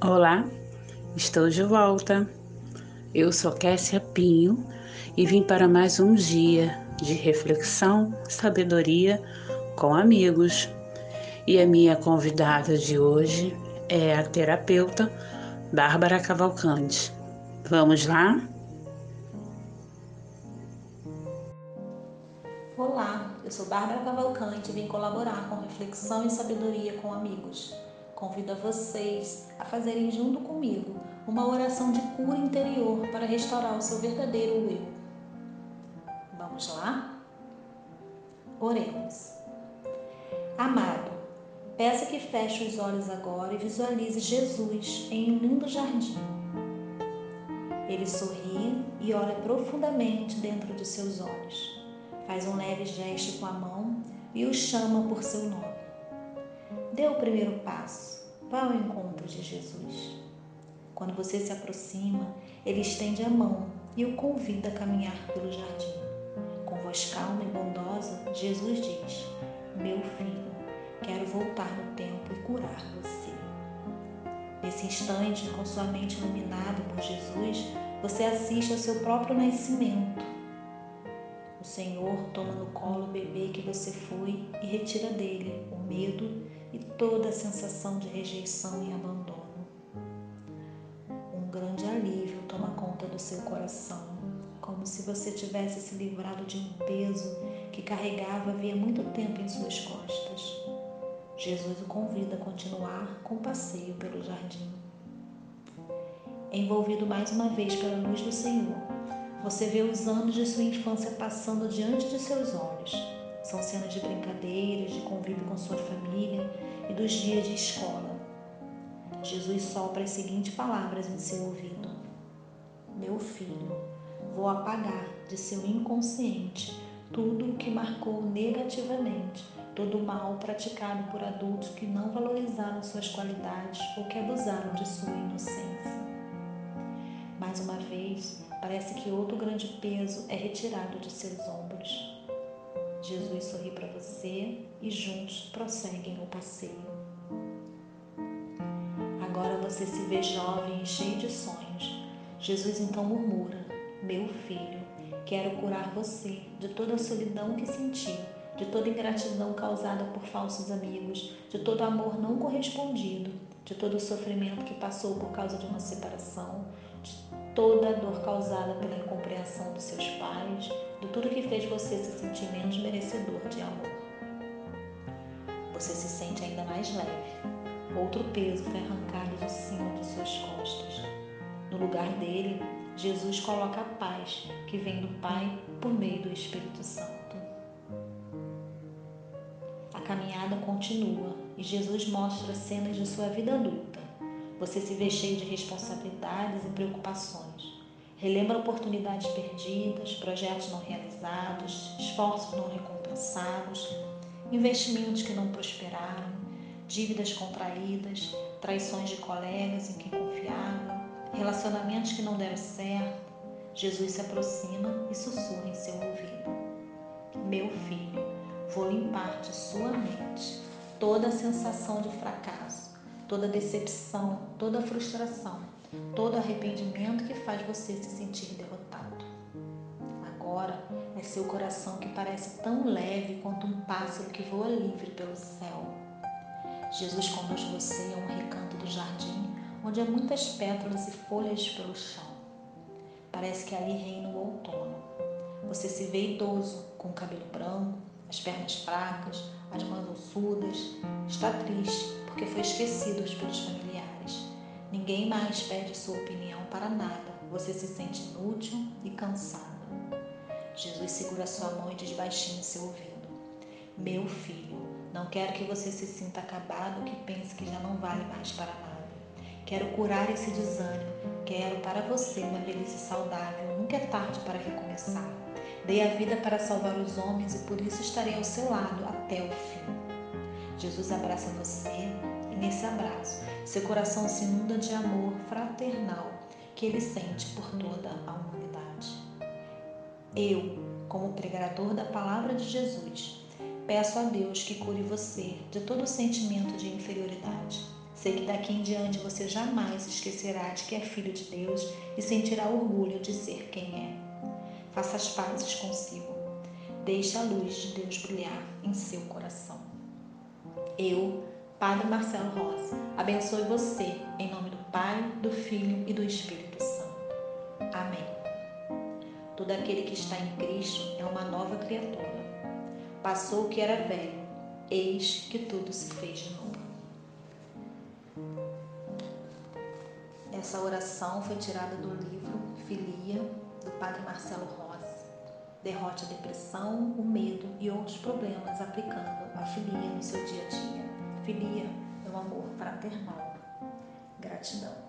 Olá, estou de volta. Eu sou Kessia Pinho e vim para mais um dia de reflexão, sabedoria com amigos. E a minha convidada de hoje é a terapeuta Bárbara Cavalcante. Vamos lá? Olá, eu sou Bárbara Cavalcante e vim colaborar com reflexão e sabedoria com amigos. Convido a vocês a fazerem junto comigo uma oração de cura interior para restaurar o seu verdadeiro eu. Vamos lá? Oremos. Amado, peça que feche os olhos agora e visualize Jesus em um lindo jardim. Ele sorri e olha profundamente dentro de seus olhos. Faz um leve gesto com a mão e o chama por seu nome. Dê o primeiro passo, vá ao encontro de Jesus. Quando você se aproxima, ele estende a mão e o convida a caminhar pelo jardim. Com voz calma e bondosa, Jesus diz: Meu filho, quero voltar no tempo e curar você. Nesse instante, com sua mente iluminada por Jesus, você assiste ao seu próprio nascimento. O Senhor toma no colo o bebê que você foi e retira dele o medo e toda a sensação de rejeição e abandono. Um grande alívio toma conta do seu coração, como se você tivesse se livrado de um peso que carregava havia muito tempo em suas costas. Jesus o convida a continuar com o passeio pelo jardim. Envolvido mais uma vez pela luz do Senhor, você vê os anos de sua infância passando diante de seus olhos são cenas de brincadeiras, de convívio com sua família e dos dias de escola. Jesus sopra as seguintes palavras em seu ouvido: Meu filho, vou apagar de seu inconsciente tudo o que marcou negativamente, todo o mal praticado por adultos que não valorizaram suas qualidades ou que abusaram de sua inocência. Mais uma vez, parece que outro grande peso é retirado de seus ombros. Jesus sorri para você e juntos prosseguem o passeio. Agora você se vê jovem e cheio de sonhos. Jesus então murmura: Meu filho, quero curar você de toda a solidão que sentiu, de toda ingratidão causada por falsos amigos, de todo amor não correspondido, de todo o sofrimento que passou por causa de uma separação, de toda a dor causada pela incompreensão dos seus pais, de tudo que fez você se sentir menos merecedor de amor. Você se sente ainda mais leve. Outro peso foi arrancado de cima de suas costas. No lugar dele, Jesus coloca a paz que vem do Pai por meio do Espírito Santo. A caminhada continua e Jesus mostra cenas de sua vida adulta você se vê cheio de responsabilidades e preocupações. Relembra oportunidades perdidas, projetos não realizados, esforços não recompensados, investimentos que não prosperaram, dívidas contraídas, traições de colegas em quem confiava, relacionamentos que não deram certo. Jesus se aproxima e sussurra em seu ouvido: Meu filho, vou limpar de sua mente toda a sensação de fracasso toda decepção, toda frustração, todo arrependimento que faz você se sentir derrotado. Agora é seu coração que parece tão leve quanto um pássaro que voa livre pelo céu. Jesus conduz você a um recanto do jardim onde há muitas pétalas e folhas pelo chão. Parece que ali reina o outono. Você se vê idoso, com o cabelo branco, as pernas fracas, as mãos ossudas, está triste porque foi esquecido pelos familiares. Ninguém mais pede sua opinião para nada. Você se sente inútil e cansado. Jesus segura sua mão e diz baixinho em seu ouvido: Meu filho, não quero que você se sinta acabado ou que pense que já não vale mais para nada. Quero curar esse desânimo. Quero para você uma velhice saudável. Nunca é tarde para recomeçar. Dei a vida para salvar os homens e por isso estarei ao seu lado até o fim. Jesus abraça você e nesse abraço seu coração se inunda de amor fraternal que ele sente por toda a humanidade. Eu, como pregador da palavra de Jesus, peço a Deus que cure você de todo sentimento de inferioridade, Sei que daqui em diante você jamais esquecerá de que é filho de Deus e sentirá orgulho de ser quem é. Faça as pazes consigo. Deixe a luz de Deus brilhar em seu coração. Eu, Padre Marcelo Rosa, abençoe você em nome do Pai, do Filho e do Espírito Santo. Amém. Todo aquele que está em Cristo é uma nova criatura. Passou o que era velho, eis que tudo se fez de novo. Essa oração foi tirada do livro Filia, do Padre Marcelo Rosa. Derrote a depressão, o medo e outros problemas aplicando a filia no seu dia a dia. Filia é o amor fraternal. Gratidão.